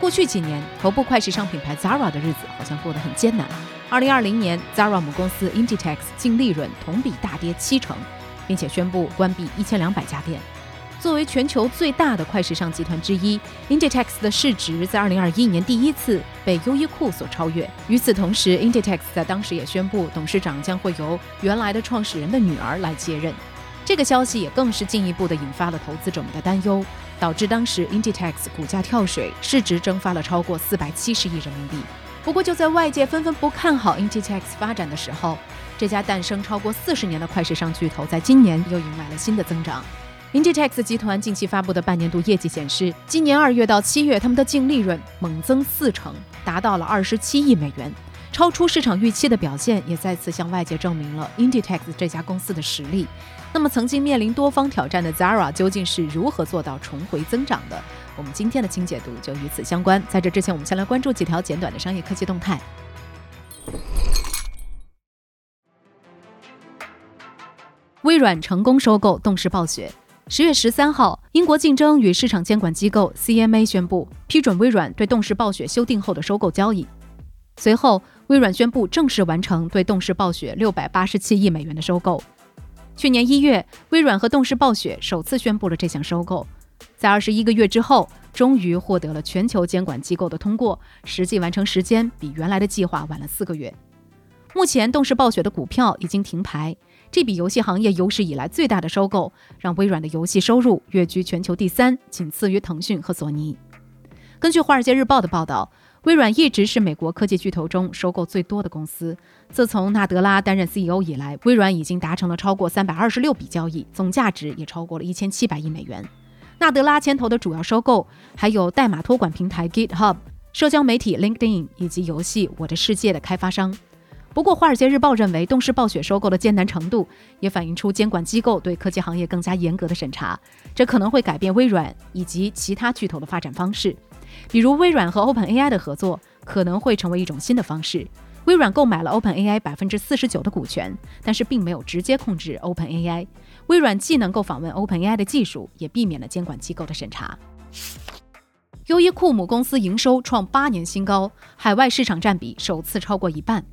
过去几年，头部快时尚品牌 Zara 的日子好像过得很艰难。二零二零年，Zara 母公司 Inditex 净利润同比大跌七成，并且宣布关闭一千两百家店。作为全球最大的快时尚集团之一，Inditex 的市值在二零二一年第一次被优衣库所超越。与此同时，Inditex 在当时也宣布，董事长将会由原来的创始人的女儿来接任。这个消息也更是进一步的引发了投资者们的担忧。导致当时 Inditex 股价跳水，市值蒸发了超过四百七十亿人民币。不过，就在外界纷纷不看好 Inditex 发展的时候，这家诞生超过四十年的快时尚巨头，在今年又迎来了新的增长。Inditex 集团近期发布的半年度业绩显示，今年二月到七月，他们的净利润猛增四成，达到了二十七亿美元，超出市场预期的表现，也再次向外界证明了 Inditex 这家公司的实力。那么，曾经面临多方挑战的 Zara 究竟是如何做到重回增长的？我们今天的清解读就与此相关。在这之前，我们先来关注几条简短的商业科技动态。微软成功收购动视暴雪。十月十三号，英国竞争与市场监管机构 CMA 宣布批准微软对动视暴雪修订后的收购交易。随后，微软宣布正式完成对动视暴雪六百八十七亿美元的收购。去年一月，微软和动视暴雪首次宣布了这项收购，在二十一个月之后，终于获得了全球监管机构的通过，实际完成时间比原来的计划晚了四个月。目前，动视暴雪的股票已经停牌，这笔游戏行业有史以来最大的收购，让微软的游戏收入跃居全球第三，仅次于腾讯和索尼。根据《华尔街日报》的报道。微软一直是美国科技巨头中收购最多的公司。自从纳德拉担任 CEO 以来，微软已经达成了超过三百二十六笔交易，总价值也超过了一千七百亿美元。纳德拉牵头的主要收购还有代码托管平台 GitHub、社交媒体 LinkedIn 以及游戏《我的世界》的开发商。不过，《华尔街日报》认为，动视暴雪收购的艰难程度也反映出监管机构对科技行业更加严格的审查，这可能会改变微软以及其他巨头的发展方式。比如，微软和 OpenAI 的合作可能会成为一种新的方式。微软购买了 OpenAI 百分之四十九的股权，但是并没有直接控制 OpenAI。微软既能够访问 OpenAI 的技术，也避免了监管机构的审查。优衣库母公司营收创八年新高，海外市场占比首次超过一半。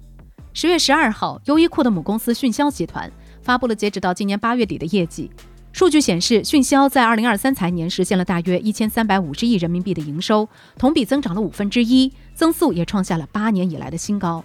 十月十二号，优衣库的母公司迅销集团发布了截止到今年八月底的业绩。数据显示，迅销在二零二三财年实现了大约一千三百五十亿人民币的营收，同比增长了五分之一，增速也创下了八年以来的新高。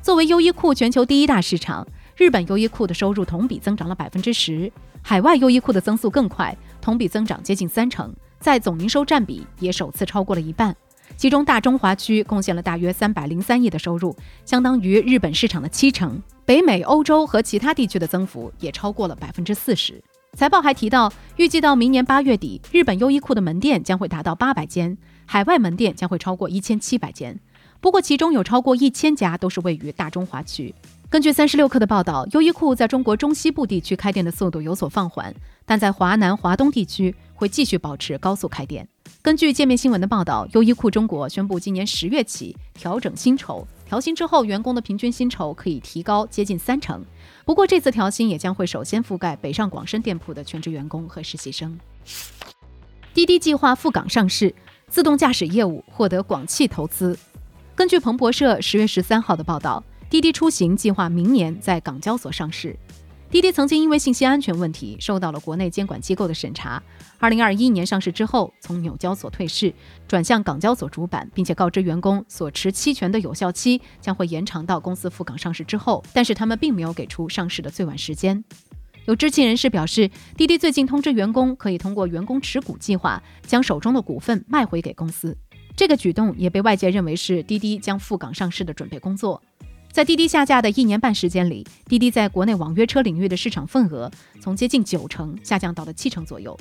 作为优衣库全球第一大市场，日本优衣库的收入同比增长了百分之十，海外优衣库的增速更快，同比增长接近三成，在总营收占比也首次超过了一半。其中大中华区贡献了大约三百零三亿的收入，相当于日本市场的七成。北美、欧洲和其他地区的增幅也超过了百分之四十。财报还提到，预计到明年八月底，日本优衣库的门店将会达到八百间，海外门店将会超过一千七百间。不过，其中有超过一千家都是位于大中华区。根据三十六氪的报道，优衣库在中国中西部地区开店的速度有所放缓，但在华南、华东地区会继续保持高速开店。根据界面新闻的报道，优衣库中国宣布今年十月起调整薪酬，调薪之后，员工的平均薪酬可以提高接近三成。不过，这次调薪也将会首先覆盖北上广深店铺的全职员工和实习生。滴滴计划赴港上市，自动驾驶业务获得广汽投资。根据彭博社十月十三号的报道，滴滴出行计划明年在港交所上市。滴滴曾经因为信息安全问题受到了国内监管机构的审查。二零二一年上市之后，从纽交所退市，转向港交所主板，并且告知员工所持期权的有效期将会延长到公司赴港上市之后。但是他们并没有给出上市的最晚时间。有知情人士表示，滴滴最近通知员工可以通过员工持股计划将手中的股份卖回给公司。这个举动也被外界认为是滴滴将赴港上市的准备工作。在滴滴下架的一年半时间里，滴滴在国内网约车领域的市场份额从接近九成下降到了七成左右。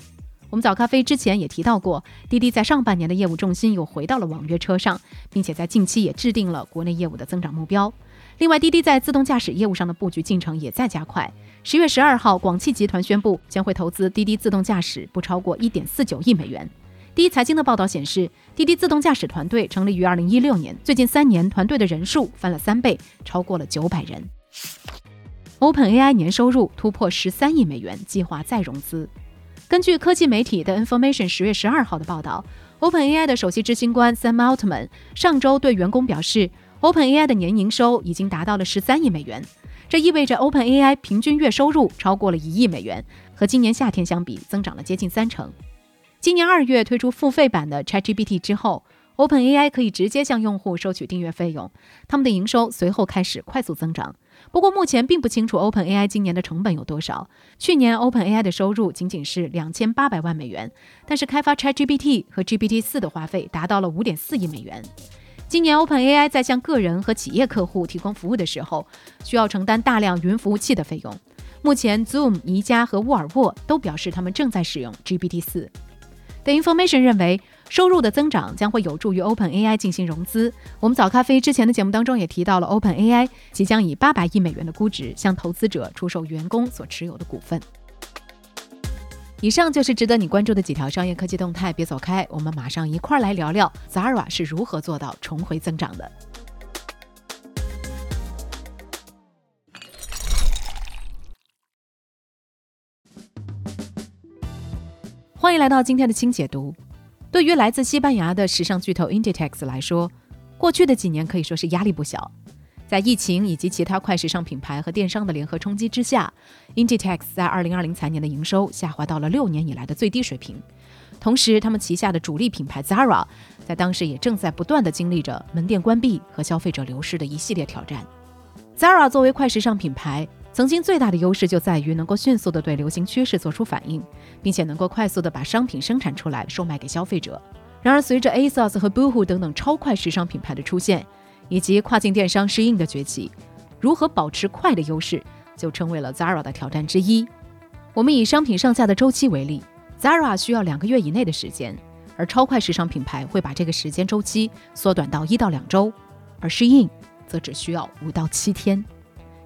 我们早咖啡之前也提到过，滴滴在上半年的业务重心又回到了网约车上，并且在近期也制定了国内业务的增长目标。另外，滴滴在自动驾驶业务上的布局进程也在加快。十月十二号，广汽集团宣布将会投资滴滴自动驾驶不超过一点四九亿美元。第一财经的报道显示，滴滴自动驾驶团队成立于二零一六年，最近三年团队的人数翻了三倍，超过了九百人。OpenAI 年收入突破十三亿美元，计划再融资。根据科技媒体的 Information 十月十二号的报道，OpenAI 的首席执行官 Sam Altman 上周对员工表示，OpenAI 的年营收已经达到了十三亿美元，这意味着 OpenAI 平均月收入超过了一亿美元，和今年夏天相比增长了接近三成。今年二月推出付费版的 ChatGPT 之后，OpenAI 可以直接向用户收取订阅费用，他们的营收随后开始快速增长。不过，目前并不清楚 OpenAI 今年的成本有多少。去年 OpenAI 的收入仅仅是两千八百万美元，但是开发 ChatGPT 和 GPT 四的花费达到了五点四亿美元。今年 OpenAI 在向个人和企业客户提供服务的时候，需要承担大量云服务器的费用。目前，Zoom、宜家和沃尔沃都表示他们正在使用 GPT 四。The Information 认为。收入的增长将会有助于 OpenAI 进行融资。我们早咖啡之前的节目当中也提到了 OpenAI 即将以八百亿美元的估值向投资者出售员工所持有的股份。以上就是值得你关注的几条商业科技动态，别走开，我们马上一块儿来聊聊 Zara 是如何做到重回增长的。欢迎来到今天的轻解读。对于来自西班牙的时尚巨头 Inditex 来说，过去的几年可以说是压力不小。在疫情以及其他快时尚品牌和电商的联合冲击之下，Inditex 在2020财年的营收下滑到了六年以来的最低水平。同时，他们旗下的主力品牌 Zara 在当时也正在不断的经历着门店关闭和消费者流失的一系列挑战。Zara 作为快时尚品牌，曾经最大的优势就在于能够迅速地对流行趋势做出反应，并且能够快速地把商品生产出来售卖给消费者。然而，随着 ASOS 和 Boohoo 等等超快时尚品牌的出现，以及跨境电商适应的崛起，如何保持快的优势就成为了 Zara 的挑战之一。我们以商品上架的周期为例，Zara 需要两个月以内的时间，而超快时尚品牌会把这个时间周期缩短到一到两周，而适应则只需要五到七天。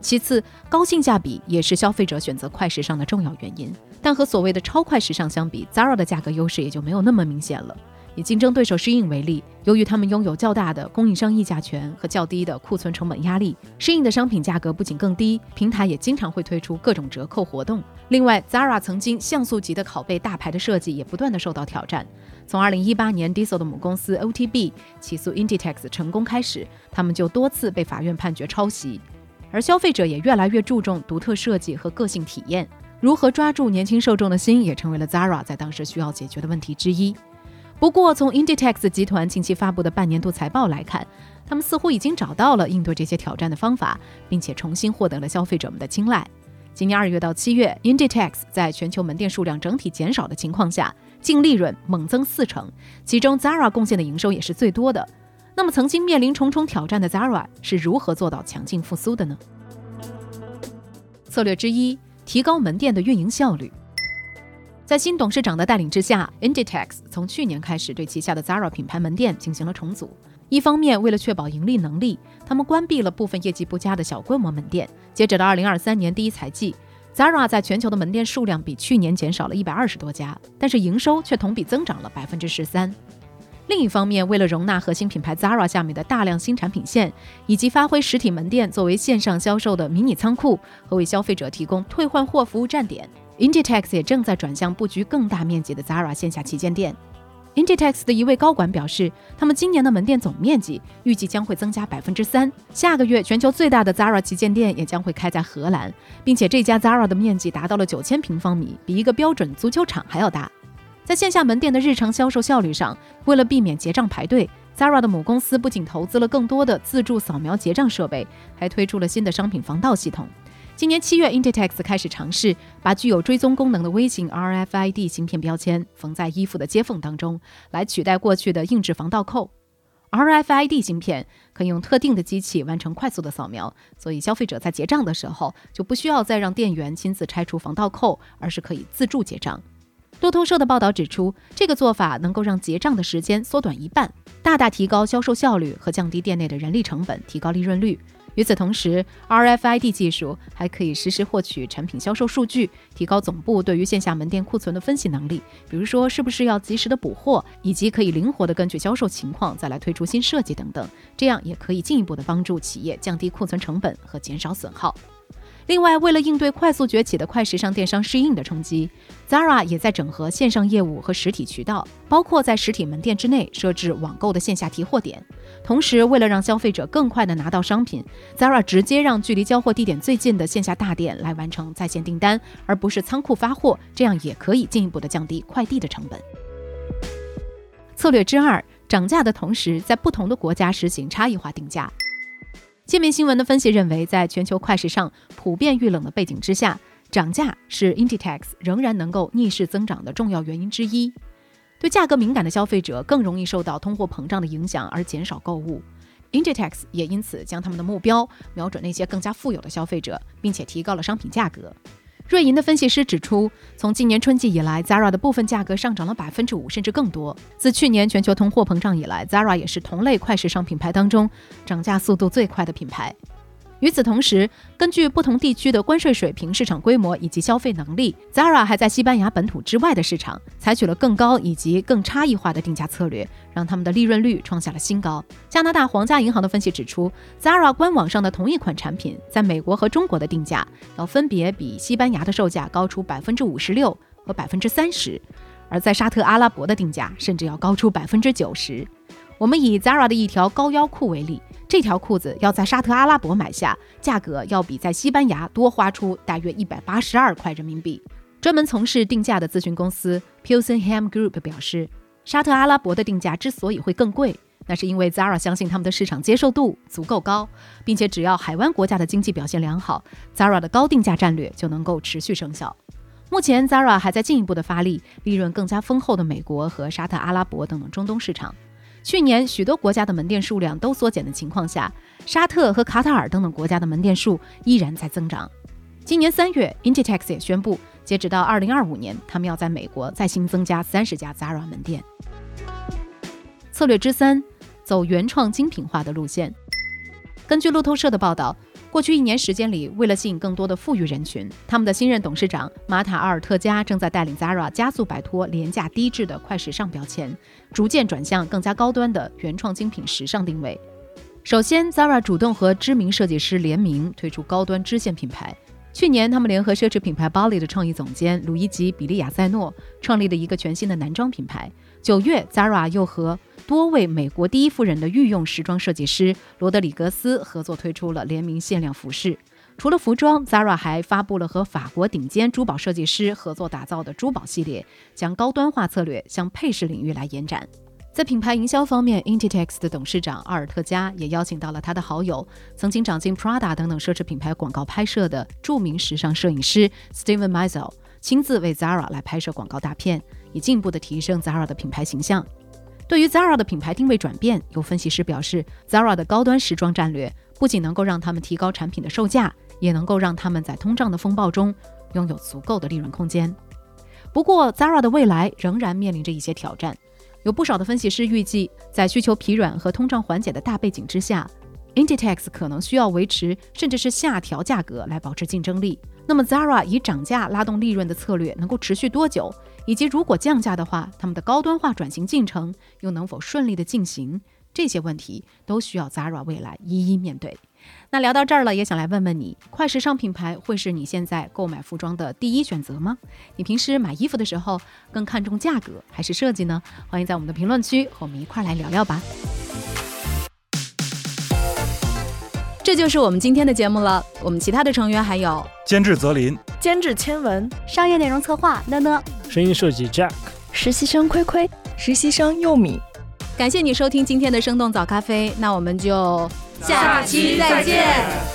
其次，高性价比也是消费者选择快时尚的重要原因。但和所谓的超快时尚相比，Zara 的价格优势也就没有那么明显了。以竞争对手 Shin 为例，由于他们拥有较大的供应商议价权和较低的库存成本压力，，Shin 的商品价格不仅更低，平台也经常会推出各种折扣活动。另外，Zara 曾经像素级的拷贝大牌的设计也不断的受到挑战。从2018年 Diesel 的母公司 OTB 起诉 Inditex 成功开始，他们就多次被法院判决抄袭。而消费者也越来越注重独特设计和个性体验，如何抓住年轻受众的心，也成为了 Zara 在当时需要解决的问题之一。不过，从 Inditex 集团近期发布的半年度财报来看，他们似乎已经找到了应对这些挑战的方法，并且重新获得了消费者们的青睐。今年二月到七月，Inditex 在全球门店数量整体减少的情况下，净利润猛增四成，其中 Zara 贡献的营收也是最多的。那么，曾经面临重重挑战的 Zara 是如何做到强劲复苏的呢？策略之一，提高门店的运营效率。在新董事长的带领之下，Inditex 从去年开始对旗下的 Zara 品牌门店进行了重组。一方面，为了确保盈利能力，他们关闭了部分业绩不佳的小规模门店。截止到2023年第一财季，Zara 在全球的门店数量比去年减少了一百二十多家，但是营收却同比增长了百分之十三。另一方面，为了容纳核心品牌 Zara 下面的大量新产品线，以及发挥实体门店作为线上销售的迷你仓库和为消费者提供退换货服务站点，Inditex 也正在转向布局更大面积的 Zara 线下旗舰店。Inditex 的一位高管表示，他们今年的门店总面积预计将会增加百分之三。下个月，全球最大的 Zara 旗舰店也将会开在荷兰，并且这家 Zara 的面积达到了九千平方米，比一个标准足球场还要大。在线下门店的日常销售效率上，为了避免结账排队，Zara 的母公司不仅投资了更多的自助扫描结账设备，还推出了新的商品防盗系统。今年七月，Inditex 开始尝试把具有追踪功能的微型 RFID 芯片标签缝在衣服的接缝当中，来取代过去的硬质防盗扣。RFID 芯片可以用特定的机器完成快速的扫描，所以消费者在结账的时候就不需要再让店员亲自拆除防盗扣，而是可以自助结账。路透社的报道指出，这个做法能够让结账的时间缩短一半，大大提高销售效率和降低店内的人力成本，提高利润率。与此同时，RFID 技术还可以实时获取产品销售数据，提高总部对于线下门店库存的分析能力，比如说是不是要及时的补货，以及可以灵活的根据销售情况再来推出新设计等等，这样也可以进一步的帮助企业降低库存成本和减少损耗。另外，为了应对快速崛起的快时尚电商适应的冲击，Zara 也在整合线上业务和实体渠道，包括在实体门店之内设置网购的线下提货点。同时，为了让消费者更快地拿到商品，Zara 直接让距离交货地点最近的线下大店来完成在线订单，而不是仓库发货，这样也可以进一步的降低快递的成本。策略之二：涨价的同时，在不同的国家实行差异化定价。界面新闻的分析认为，在全球快时尚普遍遇冷的背景之下，涨价是 Inditex 仍然能够逆势增长的重要原因之一。对价格敏感的消费者更容易受到通货膨胀的影响而减少购物，Inditex 也因此将他们的目标瞄准那些更加富有的消费者，并且提高了商品价格。瑞银的分析师指出，从今年春季以来，Zara 的部分价格上涨了百分之五，甚至更多。自去年全球通货膨胀以来，Zara 也是同类快时尚品牌当中涨价速度最快的品牌。与此同时，根据不同地区的关税水平、市场规模以及消费能力，Zara 还在西班牙本土之外的市场采取了更高以及更差异化的定价策略，让他们的利润率创下了新高。加拿大皇家银行的分析指出，Zara 官网上的同一款产品在美国和中国的定价要分别比西班牙的售价高出百分之五十六和百分之三十，而在沙特阿拉伯的定价甚至要高出百分之九十。我们以 Zara 的一条高腰裤为例。这条裤子要在沙特阿拉伯买下，价格要比在西班牙多花出大约一百八十二块人民币。专门从事定价的咨询公司 Pilsen Ham Group 表示，沙特阿拉伯的定价之所以会更贵，那是因为 Zara 相信他们的市场接受度足够高，并且只要海湾国家的经济表现良好，Zara 的高定价战略就能够持续生效。目前，Zara 还在进一步的发力利润更加丰厚的美国和沙特阿拉伯等等中东市场。去年许多国家的门店数量都缩减的情况下，沙特和卡塔尔等等国家的门店数依然在增长。今年三月，Inditex 也宣布，截止到二零二五年，他们要在美国再新增加三十家 Zara 门店。策略之三，走原创精品化的路线。根据路透社的报道。过去一年时间里，为了吸引更多的富裕人群，他们的新任董事长马塔阿尔特加正在带领 Zara 加速摆脱廉价低质的快时尚标签，逐渐转向更加高端的原创精品时尚定位。首先，Zara 主动和知名设计师联名推出高端支线品牌。去年，他们联合奢侈品牌 Bali 的创意总监鲁伊吉·比利亚塞诺创立了一个全新的男装品牌。九月，Zara 又和多位美国第一夫人的御用时装设计师罗德里格斯合作推出了联名限量服饰。除了服装，Zara 还发布了和法国顶尖珠宝设计师合作打造的珠宝系列，将高端化策略向配饰领域来延展。在品牌营销方面，Inditex 的董事长阿尔特加也邀请到了他的好友，曾经掌进 Prada 等等奢侈品牌广告拍摄的著名时尚摄影师 Steven Meisel，亲自为 Zara 来拍摄广告大片。以进一步的提升 Zara 的品牌形象。对于 Zara 的品牌定位转变，有分析师表示，Zara 的高端时装战略不仅能够让他们提高产品的售价，也能够让他们在通胀的风暴中拥有足够的利润空间。不过，Zara 的未来仍然面临着一些挑战。有不少的分析师预计，在需求疲软和通胀缓解的大背景之下，Inditex 可能需要维持甚至是下调价格来保持竞争力。那么，Zara 以涨价拉动利润的策略能够持续多久？以及如果降价的话，他们的高端化转型进程又能否顺利的进行？这些问题都需要 Zara 未来一一面对。那聊到这儿了，也想来问问你，快时尚品牌会是你现在购买服装的第一选择吗？你平时买衣服的时候更看重价格还是设计呢？欢迎在我们的评论区和我们一块来聊聊吧。这就是我们今天的节目了。我们其他的成员还有监制泽林、监制千文、商业内容策划呢呢、声音设计 Jack、实习生亏亏、实习生佑米。感谢你收听今天的生动早咖啡，那我们就下期再见。